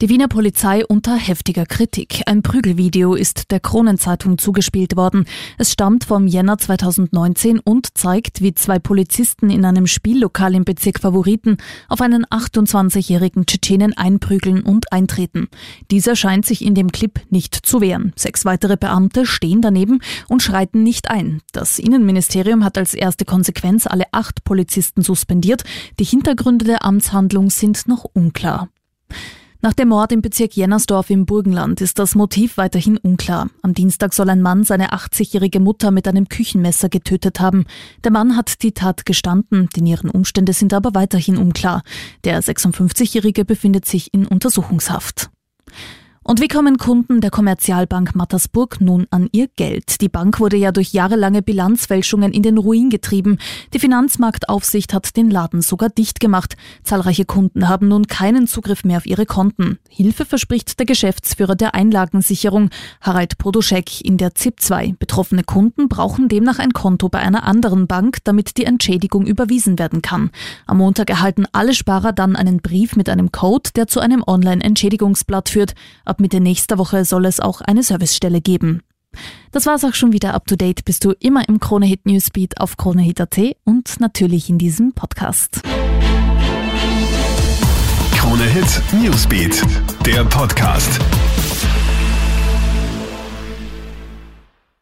Die Wiener Polizei unter heftiger Kritik. Ein Prügelvideo ist der Kronenzeitung zugespielt worden. Es stammt vom Jänner 2019 und zeigt, wie zwei Polizisten in einem Spiellokal im Bezirk Favoriten auf einen 28-jährigen Tschetschenen einprügeln und eintreten. Dieser scheint sich in dem Clip nicht zu wehren. Sechs weitere Beamte stehen daneben und schreiten nicht ein. Das Innenministerium hat als erste Konsequenz alle acht Polizisten suspendiert. Die Hintergründe der Amtshandlung sind noch unklar. Nach dem Mord im Bezirk Jennersdorf im Burgenland ist das Motiv weiterhin unklar. Am Dienstag soll ein Mann seine 80-jährige Mutter mit einem Küchenmesser getötet haben. Der Mann hat die Tat gestanden, die näheren Umstände sind aber weiterhin unklar. Der 56-jährige befindet sich in Untersuchungshaft. Und wie kommen Kunden der Kommerzialbank Mattersburg nun an ihr Geld? Die Bank wurde ja durch jahrelange Bilanzfälschungen in den Ruin getrieben. Die Finanzmarktaufsicht hat den Laden sogar dicht gemacht. Zahlreiche Kunden haben nun keinen Zugriff mehr auf ihre Konten. Hilfe verspricht der Geschäftsführer der Einlagensicherung, Harald Podoschek, in der ZIP 2. Betroffene Kunden brauchen demnach ein Konto bei einer anderen Bank, damit die Entschädigung überwiesen werden kann. Am Montag erhalten alle Sparer dann einen Brief mit einem Code, der zu einem Online-Entschädigungsblatt führt. Ab Ab Mitte nächster Woche soll es auch eine Servicestelle geben. Das war's auch schon wieder up to date. Bist du immer im Krone Hit Newsbeat auf KroneHit.at und natürlich in diesem Podcast. Krone Hit Newsbeat, der Podcast.